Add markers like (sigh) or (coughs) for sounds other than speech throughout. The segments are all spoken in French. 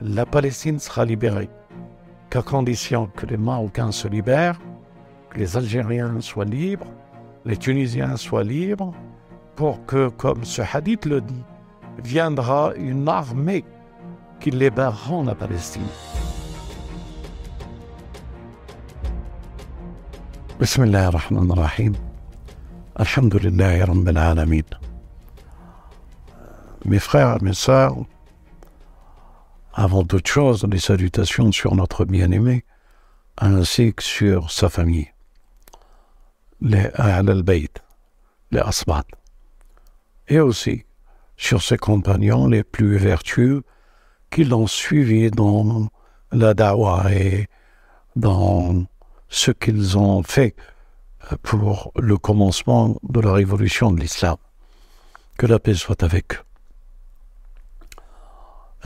la Palestine sera libérée. Qu'à condition que les Marocains se libèrent, que les Algériens soient libres, les Tunisiens soient libres, pour que, comme ce hadith le dit, viendra une armée qui libérera la Palestine. Mes frères et mes sœurs, avant toute chose, des salutations sur notre bien-aimé, ainsi que sur sa famille, les Ahl-al-Bayt, les Asbat, et aussi sur ses compagnons les plus vertueux qui l'ont suivi dans la dawa et dans ce qu'ils ont fait pour le commencement de la révolution de l'islam. Que la paix soit avec eux.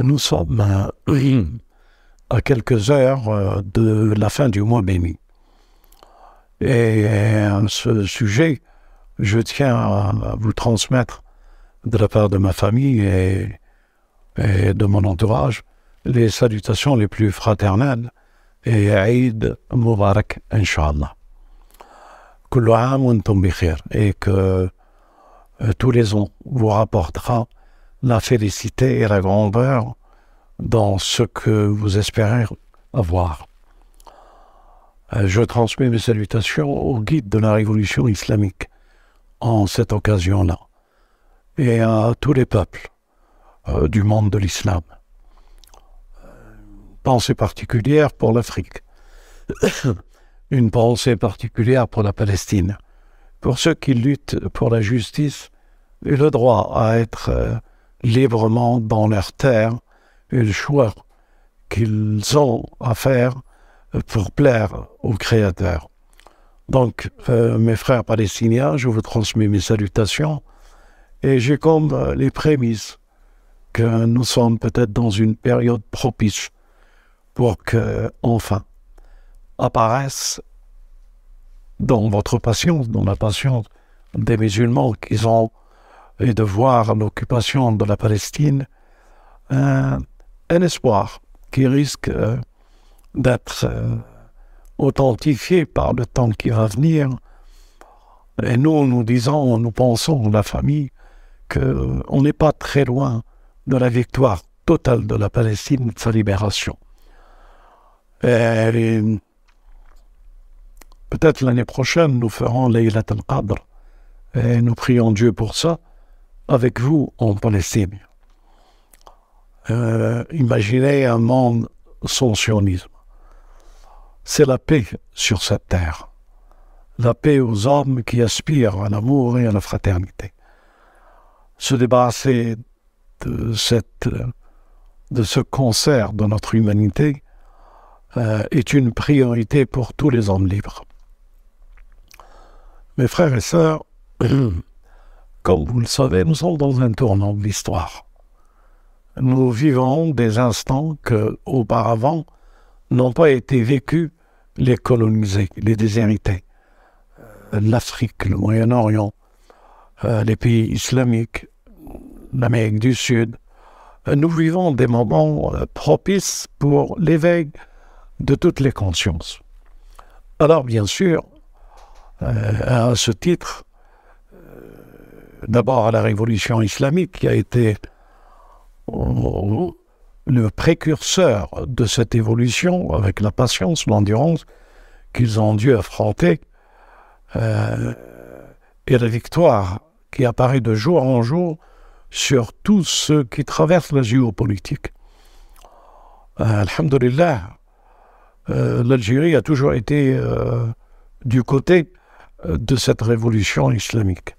Nous sommes à quelques heures euh, de la fin du mois béni. Et à ce sujet, je tiens à vous transmettre de la part de ma famille et, de mon entourage les salutations les plus fraternelles et Eid Mubarak, Inch'Allah. Et que euh, tous les ans vous rapportera la félicité et la grandeur dans ce que vous espérez avoir. Euh, je transmets mes salutations au guide de la révolution islamique en cette occasion-là et à tous les peuples euh, du monde de l'islam. Pensée particulière pour l'Afrique. (coughs) Une pensée particulière pour la Palestine. Pour ceux qui luttent pour la justice et le droit à être euh, librement dans leur terre et le choix qu'ils ont à faire pour plaire au Créateur. Donc, euh, mes frères palestiniens, je vous transmets mes salutations et j'ai comme euh, les prémices que nous sommes peut-être dans une période propice pour que, enfin, apparaisse dans votre patience, dans la patience des musulmans qui ont et de voir l'occupation de la Palestine, un, espoir qui risque euh, d'être euh, authentifié par le temps qui va venir. Et nous, nous disons, nous pensons, la famille, qu'on n'est pas très loin de la victoire totale de la Palestine, de sa libération. Peut-être l'année prochaine, nous ferons Laylat al-Qadr. Et nous prions Dieu pour ça avec vous en Palestine. Euh, imaginez un monde sans sionisme. C'est la paix sur cette terre. La paix aux hommes qui aspirent à l'amour et à la fraternité. Se débarrasser de, cette, de ce concert de notre humanité euh, est une priorité pour tous les hommes libres. Mes frères et sœurs, (clears throat) Comme vous le savez, nous sommes dans un tournant de l'histoire. Nous vivons des instants que, auparavant, n'ont pas été vécus les colonisés, les déshérités. Euh, L'Afrique, le Moyen-Orient, euh, les pays islamiques, l'Amérique du Sud. Euh, nous vivons des moments propices pour l'éveil de toutes les consciences. Alors, bien sûr, à ce titre, d'abord à la révolution islamique qui a été euh, le précurseur de cette évolution avec la patience, l'endurance qu'ils ont dû affronter euh, et la victoire qui apparaît de jour en jour sur tous ceux qui traversent la géopolitique. Euh, Alhamdulillah, l'Algérie a toujours été du côté de cette révolution islamique.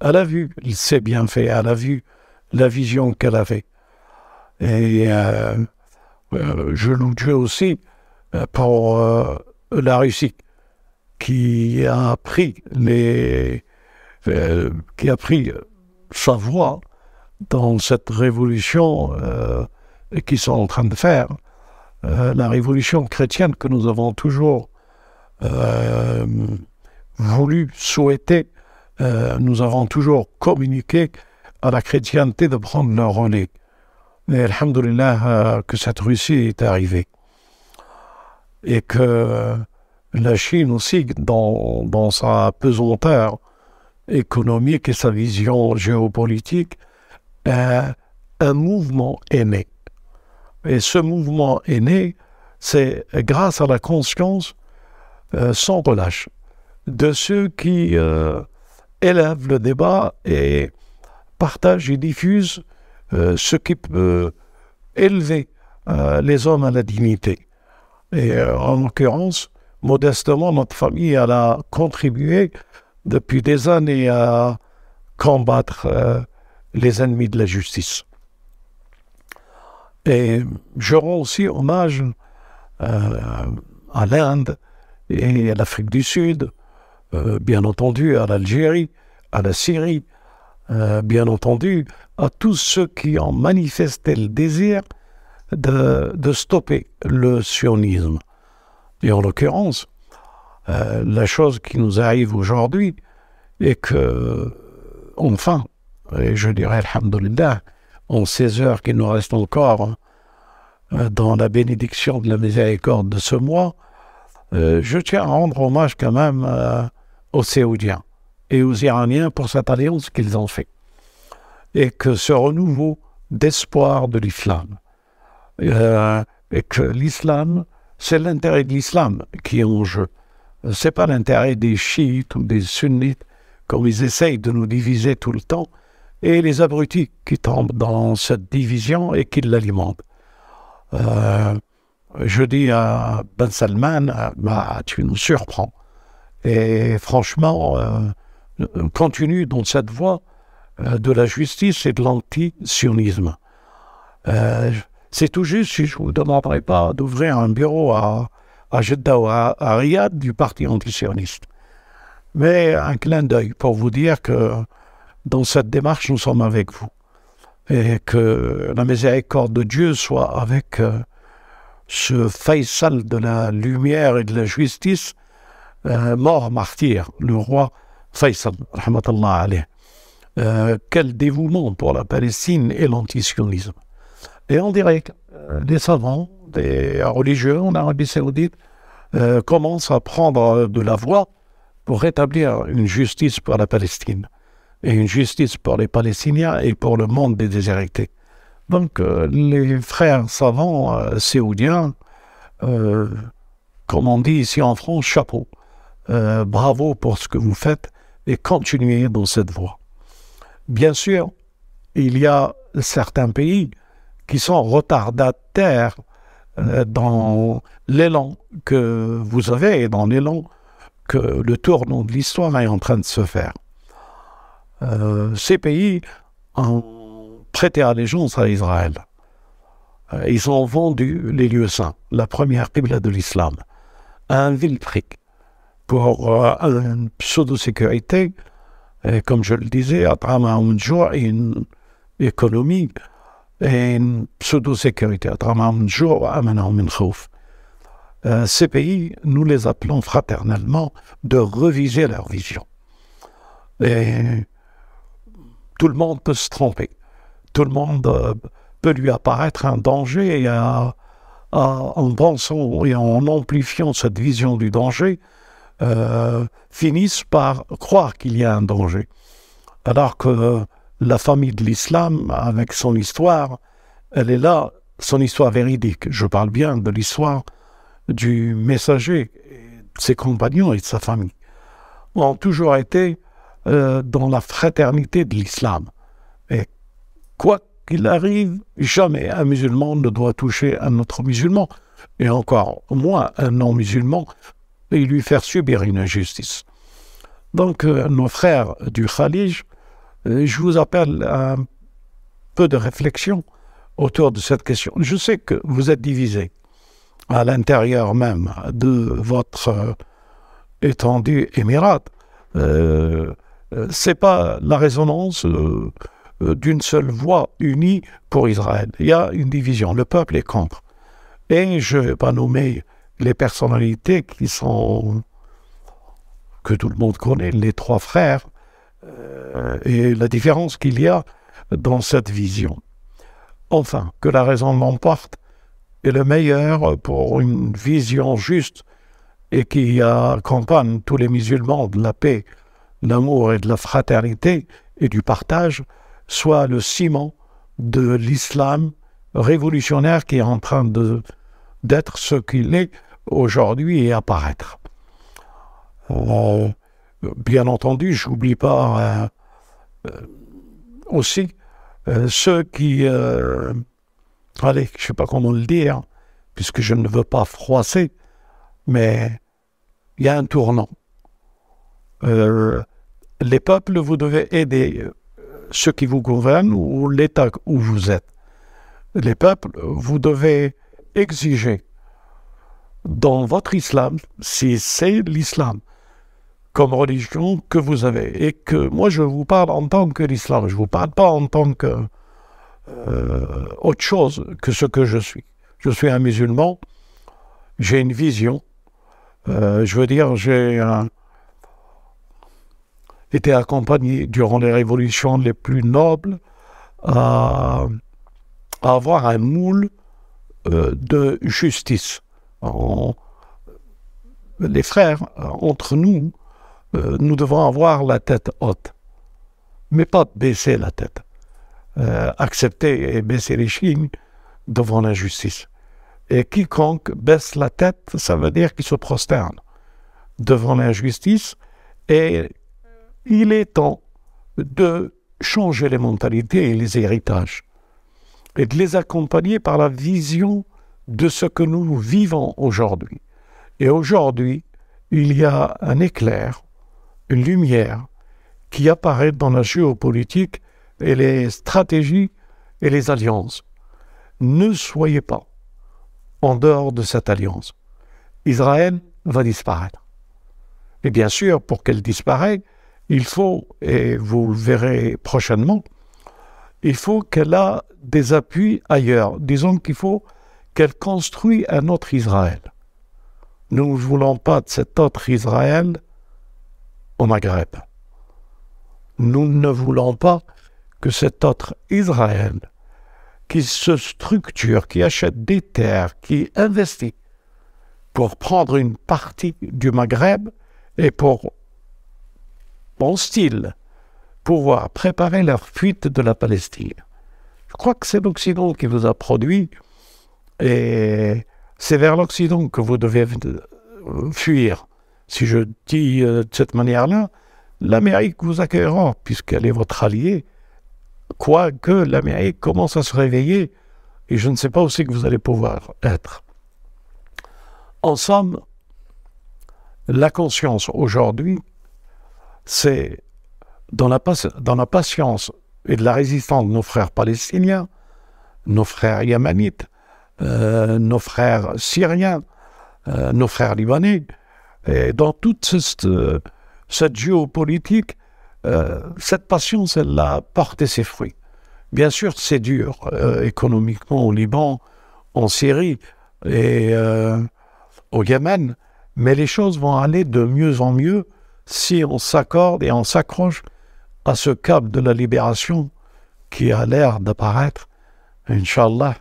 Elle a vu s'est bien fait, elle a vu la vision qu'elle avait. Et euh, euh, je loue Dieu aussi euh, pour la Russie qui a pris les qui a pris sa voix dans cette révolution qu'ils sont en train de faire, la révolution chrétienne que nous avons toujours voulu, souhaiter euh, nous avons toujours communiqué à la chrétienté de prendre leur relais. Mais alhamdoulilah que cette Russie est arrivée. Et que la Chine aussi, dans, dans sa pesanteur économique et sa vision géopolitique, un mouvement est né. Et ce mouvement est né, c'est grâce à la conscience euh, sans relâche de ceux qui euh, élèvent le débat et partagent et diffusent euh, ce qui peut élever les hommes à la dignité. Et en l'occurrence, modestement, notre famille a contribué depuis des années à combattre les ennemis de la justice. Et je rends aussi hommage à l'Inde et à l'Afrique du Sud, euh, bien entendu à l'Algérie, à la Syrie, euh, bien entendu à tous ceux qui ont manifesté le désir de, stopper le sionisme. Et en l'occurrence, euh, la chose qui nous arrive aujourd'hui est que, enfin, et je dirais, alhamdulillah, en ces heures qui nous restent encore hein, dans la bénédiction de la miséricorde de ce mois, je tiens à rendre hommage quand même euh, aux Séoudiens et aux Iraniens pour cette alliance qu'ils ont fait. Et que ce renouveau d'espoir de l'islam, euh, et que l'islam, c'est l'intérêt de l'islam qui est en jeu. C'est pas l'intérêt des chiites ou des sunnites, comme ils essayent de nous diviser tout le temps, et les abrutis qui tombent dans cette division et qui l'alimentent. Euh, je dis à Ben Salman, bah, tu nous surprends. Et franchement, euh, continue dans cette voie euh, de la justice et de l'anti-sionisme. Euh, c'est tout juste si je ne vous demanderai pas d'ouvrir un bureau à, à Jeddah ou à, Riyad du parti anti-sioniste. Mais un clin d'œil pour vous dire que dans cette démarche, nous sommes avec vous. Et que la miséricorde de Dieu soit avec ce Faisal de la lumière et de la justice, euh, mort martyr, le roi Faisal, alayh. Euh, quel dévouement pour la Palestine et l'antisionisme. Et on dirait que euh, des savants, des religieux en Arabie saoudite commencent à prendre de la voie pour rétablir une justice pour la Palestine et une justice pour les Palestiniens et pour le monde des déshérités. Donc, euh, les frères savants euh, séoudiens, euh, comme on dit ici en France, chapeau. Bravo pour ce que vous faites et continuez dans cette voie. Bien sûr, il y a certains pays qui sont retardataires dans l'élan que vous avez et dans l'élan que le tournant de l'histoire est en train de se faire. ces pays, en prêté allégeance à Israël. Euh, ils ont vendu les lieux saints, la première Qibla de l'islam, à un vil prix pour euh, une pseudo-sécurité, et comme je le disais, à travers jour et une économie et une pseudo-sécurité, à travers jour euh, Ces pays, nous les appelons fraternellement de reviser leur vision. Et tout le monde peut se tromper tout le monde euh, peut lui apparaître un danger et en pensant et en amplifiant cette vision du danger, euh, finissent par croire qu'il y a un danger. Alors que la famille de l'islam, avec son histoire, elle est là, son histoire véridique. Je parle bien de l'histoire du messager, de ses compagnons et de sa famille, ont toujours été euh, dans la fraternité de l'islam. Et quoi qu'il arrive, jamais un musulman ne doit toucher un autre musulman, et encore moins un non-musulman, et lui faire subir une injustice. Donc, euh, nos frères du Khalij, euh, je vous appelle à un peu de réflexion autour de cette question. Je sais que vous êtes divisés à l'intérieur même de votre euh, étendue émirat. Euh, c'est pas la résonance d'une seule voix unie pour Israël. Il y a une division, le peuple est contre. Et je ne vais pas nommer les personnalités qui sont, que tout le monde connaît, les trois frères, euh, et la différence qu'il y a dans cette vision. enfin, que la raison l'emporte, est le meilleur pour une vision juste et qui accompagne tous les musulmans de la paix, l'amour et de la fraternité et du partage, soit le ciment de l'islam révolutionnaire qui est en train de d'être ce qu'il est aujourd'hui et apparaître. Euh, bien entendu, je n'oublie pas euh, euh, aussi ceux qui, allez, je ne sais pas comment le dire, puisque je ne veux pas froisser, mais il y a un tournant. les peuples, vous devez aider ceux qui vous gouvernent ou l'État où vous êtes. Les peuples, vous devez exiger dans votre islam, si c'est l'islam comme religion que vous avez, et que moi je vous parle en tant que l'islam, je ne vous parle pas en tant que euh, autre chose que ce que je suis. Je suis un musulman, j'ai une vision, euh, je veux dire, j'ai été accompagné durant les révolutions les plus nobles à, avoir un moule euh, de justice. Les frères, entre nous, euh, nous devons avoir la tête haute, mais pas baisser la tête. Euh, accepter et baisser les chignes devant l'injustice. Et quiconque baisse la tête, ça veut dire qu'il se prosterne devant l'injustice. Et il est temps de changer les mentalités et les héritages et de les accompagner par la vision de ce que nous vivons aujourd'hui. Et aujourd'hui, il y a un éclair, une lumière qui apparaît dans la géopolitique et les stratégies et les alliances. Ne soyez pas en dehors de cette alliance. Israël va disparaître. Et bien sûr, pour qu'elle disparaisse, il faut, et vous le verrez prochainement, il faut qu'elle a des appuis ailleurs. Disons qu'il faut qu'elle construise un autre Israël. Nous ne voulons pas de cet autre Israël au Maghreb. Nous ne voulons pas que cet autre Israël, qui se structure, qui achète des terres, qui investit pour prendre une partie du Maghreb et pour style, pouvoir préparer leur fuite de la Palestine. Je crois que c'est l'Occident qui vous a produit et c'est vers l'Occident que vous devez fuir. Si je dis euh, de cette manière-là, l'Amérique vous accueillera puisqu'elle est votre allié, quoique l'Amérique commence à se réveiller et je ne sais pas aussi que vous allez pouvoir être. En somme, la conscience aujourd'hui c'est dans la, patience et de la résistance de nos frères palestiniens, nos frères yémenites, euh, nos frères syriens, euh, nos frères libanais, et dans toute cette, cette géopolitique, euh, cette patience, elle a porté ses fruits. Bien sûr, c'est dur économiquement au Liban, en Syrie et au Yémen, mais les choses vont aller de mieux en mieux si on s'accorde et on s'accroche à ce cap de la libération qui a l'air d'apparaître, Inch'Allah,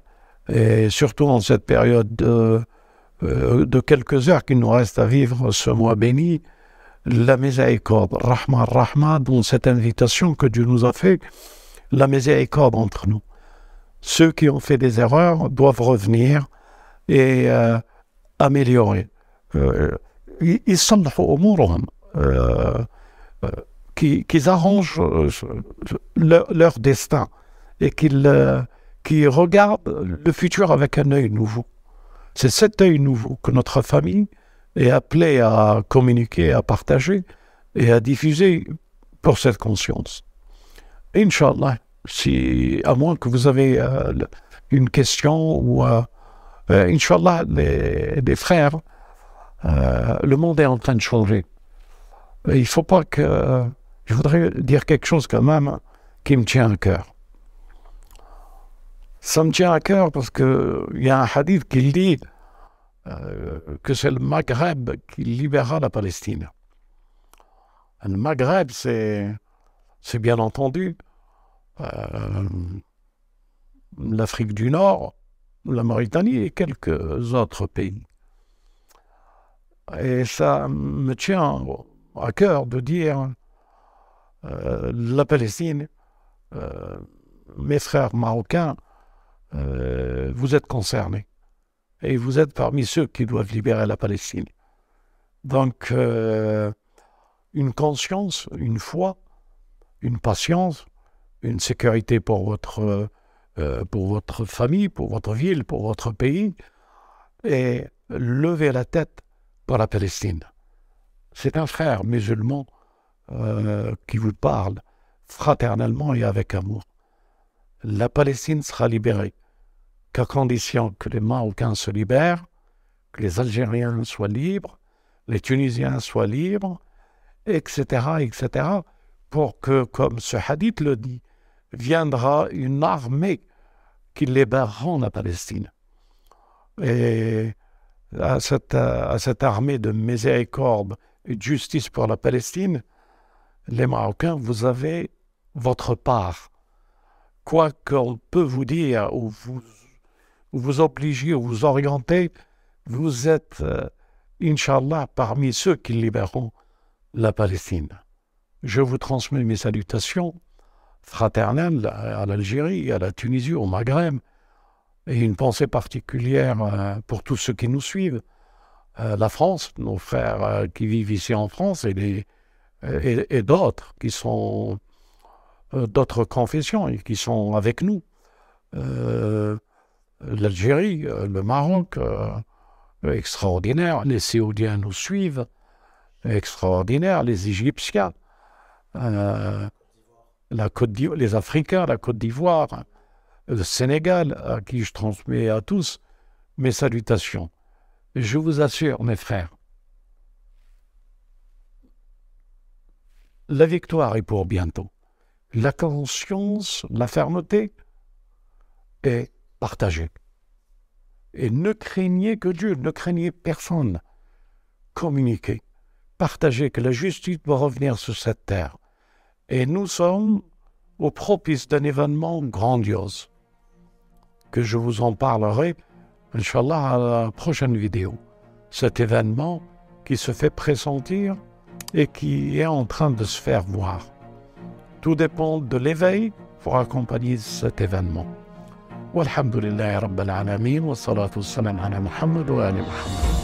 et surtout en cette période de, euh, de quelques heures qu'il nous reste à vivre ce mois béni, la miséricorde, Rahma, Rahma, dont cette invitation que Dieu nous a fait, la miséricorde entre nous. Ceux qui ont fait des erreurs doivent revenir et euh, améliorer. Euh, ils sont euh, euh, qu'ils arrangent euh, leur, destin et qu'ils regardent le futur avec un œil nouveau. C'est cet œil nouveau que notre famille est appelée à communiquer, à partager et à diffuser pour cette conscience. Inch'Allah, si, à moins que vous avez une question ou, Inch'Allah, les, frères, le monde est en train de changer il faut pas que. Je voudrais dire quelque chose quand même qui me tient à cœur. Ça me tient à cœur parce qu'il y a un hadith qui dit euh, que c'est le Maghreb qui libérera la Palestine. Le Maghreb, c'est, bien entendu euh, l'Afrique du Nord, la Mauritanie et quelques autres pays. Et ça me tient à cœur de dire euh, la Palestine, mes frères marocains, euh, vous êtes concernés. Et vous êtes parmi ceux qui doivent libérer la Palestine. Donc, une conscience, une foi, une patience, une sécurité pour votre, pour votre famille, pour votre ville, pour votre pays, et lever la tête pour la Palestine. C'est un frère musulman euh, qui vous parle fraternellement et avec amour. La Palestine sera libérée qu'à condition que les Marocains se libèrent, que les Algériens soient libres, les Tunisiens soient libres, etc., etc., pour que, comme ce hadith le dit, viendra une armée qui libérera la Palestine. Et à cette, à cette armée de miséricorde et de justice pour la Palestine, les Marocains, vous avez votre part. Quoi qu'on peut vous dire ou vous, vous obliger ou vous orienter, vous êtes, euh, Inch'Allah, parmi ceux qui libéreront la Palestine. Je vous transmets mes salutations fraternelles à l'Algérie, à la Tunisie, au Maghreb, et une pensée particulière euh, pour tous ceux qui nous suivent. Euh, la France, nos frères qui vivent ici en France et et, d'autres qui sont euh, d'autres confessions qui sont avec nous. Euh, L'Algérie, euh, le Maroc, extraordinaire. Les Séoudiens nous suivent, extraordinaire. Les Égyptiens, la Côte les Africains, la Côte d'Ivoire, le Sénégal, à qui je transmets à tous mes salutations. Je vous assure, mes frères, la victoire est pour bientôt. La conscience, la fermeté est partagée. Et ne craignez que Dieu, ne craignez personne. Communiquez, partagez que la justice va revenir sur cette terre. Et nous sommes au propice d'un événement grandiose, que je vous en parlerai, Inch'Allah, à la prochaine vidéo. Cet événement qui se fait pressentir et qui est en train de se faire voir. Tout dépend de l'éveil pour accompagner cet événement. والحمد لله رب العالمين والصلاة والسلام على محمد وآل محمد